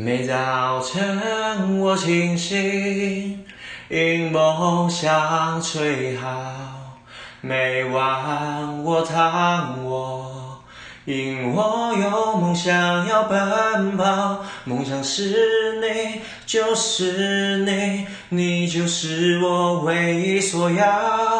每早晨我清醒，因梦想最好；每晚我躺卧，因我有梦想要奔跑。梦想是你，就是你，你就是我唯一所要。